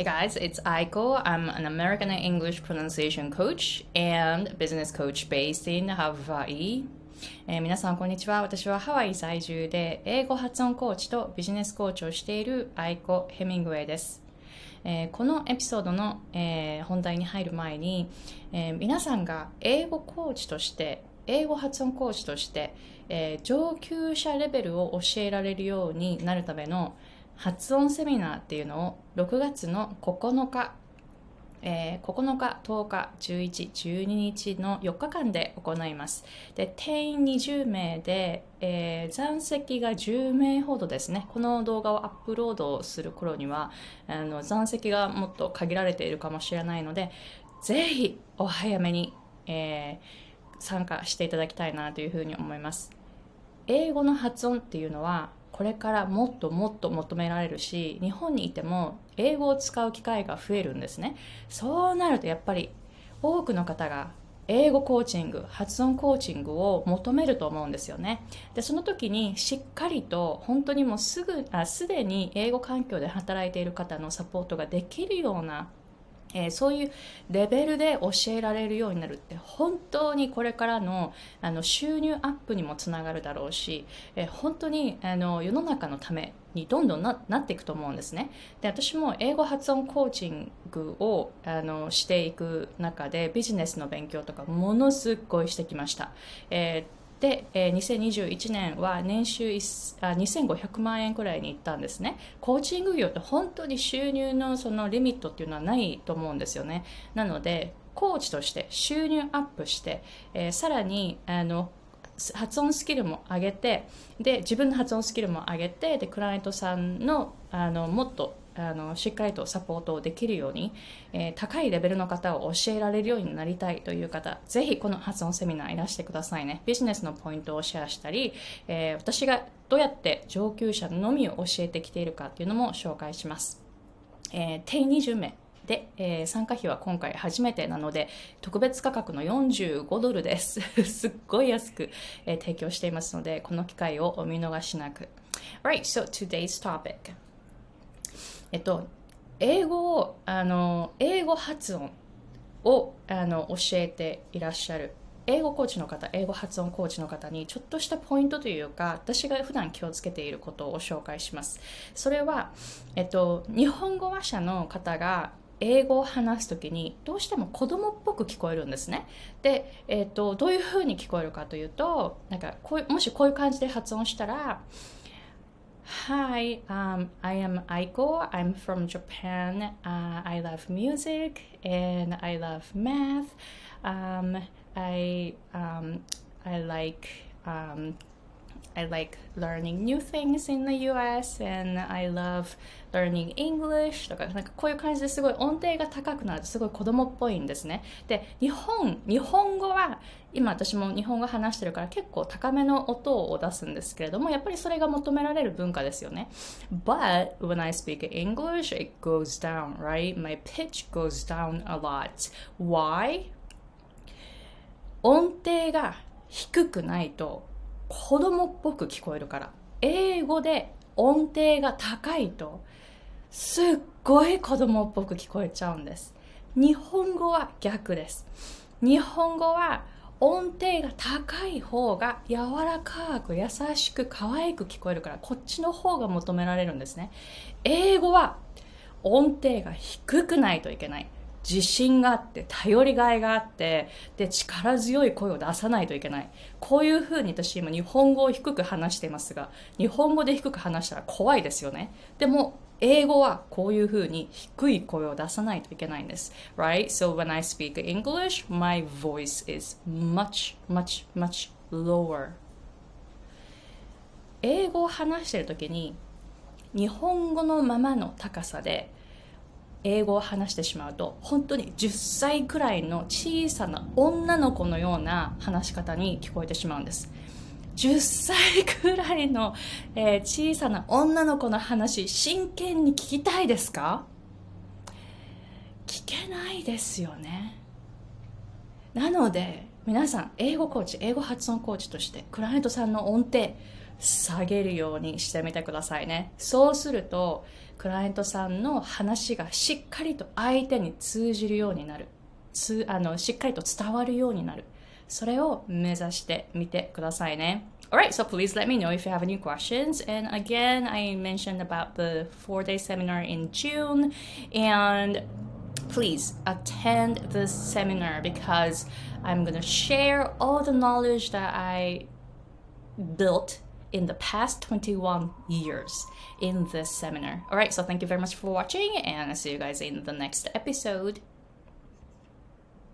Hey guys, it's Aiko. I'm an American English pronunciation coach and business coach based in Hawaii. えー皆さんこんにちは。私はハワイ在住で英語発音コーチとビジネスコーチをしているアイコ・ヘミングウェイです。えーこのエピソードの、えー本題に入る前に、えー皆さんが英語コーチとして英語発音コーチとして、えー上級者レベルを教えられるようになるための発音セミナーっていうのを6月の9日えー9日、10日、11、12日の4日間で行います。で、定員20名で、えー残席が10名ほどですね。この動画をアップロードする頃には、あの残席がもっと限られているかもしれないので、ぜひお早めに、えー参加していただきたいなというふうに思います。英語の発音っていうのはこれからもっともっと求められるし日本にいても英語を使う機会が増えるんですね。そうなるとやっぱり多くの方が英語コーチング発音コーチングを求めると思うんですよね。でその時にしっかりと本当にもうすぐあすでに英語環境で働いている方のサポートができるようなえーそういうレベルで教えられるようになるって本当にこれからのあの収入アップにもつながるだろうし、えー本当にあの世の中のためにどんどんなっていくと思うんですね。で私も英語発音コーチングをあのしていく中でビジネスの勉強とかものすごいしてきました、えーで、えー2021年は年収あ2500万円くらいに行ったんですね。コーチング業って本当に収入のそのリミットっていうのはないと思うんですよね。なので、コーチとして収入アップして、えーさらにあの発音スキルも上げてで自分の発音スキルも上げてでクライアントさんのあのもっとあのしっかりとサポートできるように、えー高いレベルの方を教えられるようになりたいという方ぜひこの発音セミナーいらしてくださいね。ビジネスのポイントをシェアしたり、えー私がどうやって上級者のみを教えてきているかっていうのも紹介します、えー定20名で、えー参加費は今回初めてなので特別価格の45ドルです。すっごい安く、えー提供していますのでこの機会をお見逃しなく。Right, so today's topic. えっと英語をあの英語発音をあの教えていらっしゃる。英語コーチの方英語発音コーチの方にちょっとしたポイントというか私が普段気をつけていることを紹介します。それは、えっと、日本語話者の方が英語を話すときにどうしても子供っぽく聞こえるんですね。で、えっと、どういうふうに聞こえるかというとなんかこうもしこういう感じで発音したら Hi, um, I am Aiko. I'm from Japan. Uh, I love music and I love math. Um, I um, I like um, I like learning new things in the US and I love learning English とかなんかこういう感じですごい音程が高くなるとすごい子供っぽいんですねで日本日本語は今私も日本語話してるから結構高めの音を出すんですけれどもやっぱりそれが求められる文化ですよね But when I speak English it goes down right my pitch goes down a lot why? 音程が低くないと子供っぽく聞こえるから。英語で音程が高いとすっごい子供っぽく聞こえちゃうんです。日本語は逆です。日本語は音程が高い方が柔らかく優しく可愛く聞こえるからこっちの方が求められるんですね。英語は音程が低くないといけない。自信があって頼りがいがあってで力強い声を出さないといけないこういうふうに私今日本語を低く話していますが日本語で低く話したら怖いですよねでも英語はこういうふうに低い声を出さないといけないんです。Right? So when I speak English, my voice is much, much, much lower. 英語を話している時に日本語のままの高さで英語を話してしまうと本当に10歳くらいの小さな女の子のような話し方に聞こえてしまうんです。10歳くらいの、えー小さな女の子の話真剣に聞きたいですか？聞けないですよね。なので皆さん英語コーチ英語発音コーチとしてクライアントさんの音程下げるようにしてみてくださいね。そうすると、クライアントさんの話がしっかりと相手に通じるようになる。つあのしっかりと伝わるようになる。それを目指してみてくださいね。Alright, so please let me know if you have any questions. And again, I mentioned about the four day seminar in June. And please attend this seminar because I'm going to share all the knowledge that I built in the past 21 years in this seminar. Alright, so thank you very much for watching, and I'll see you guys in the next episode.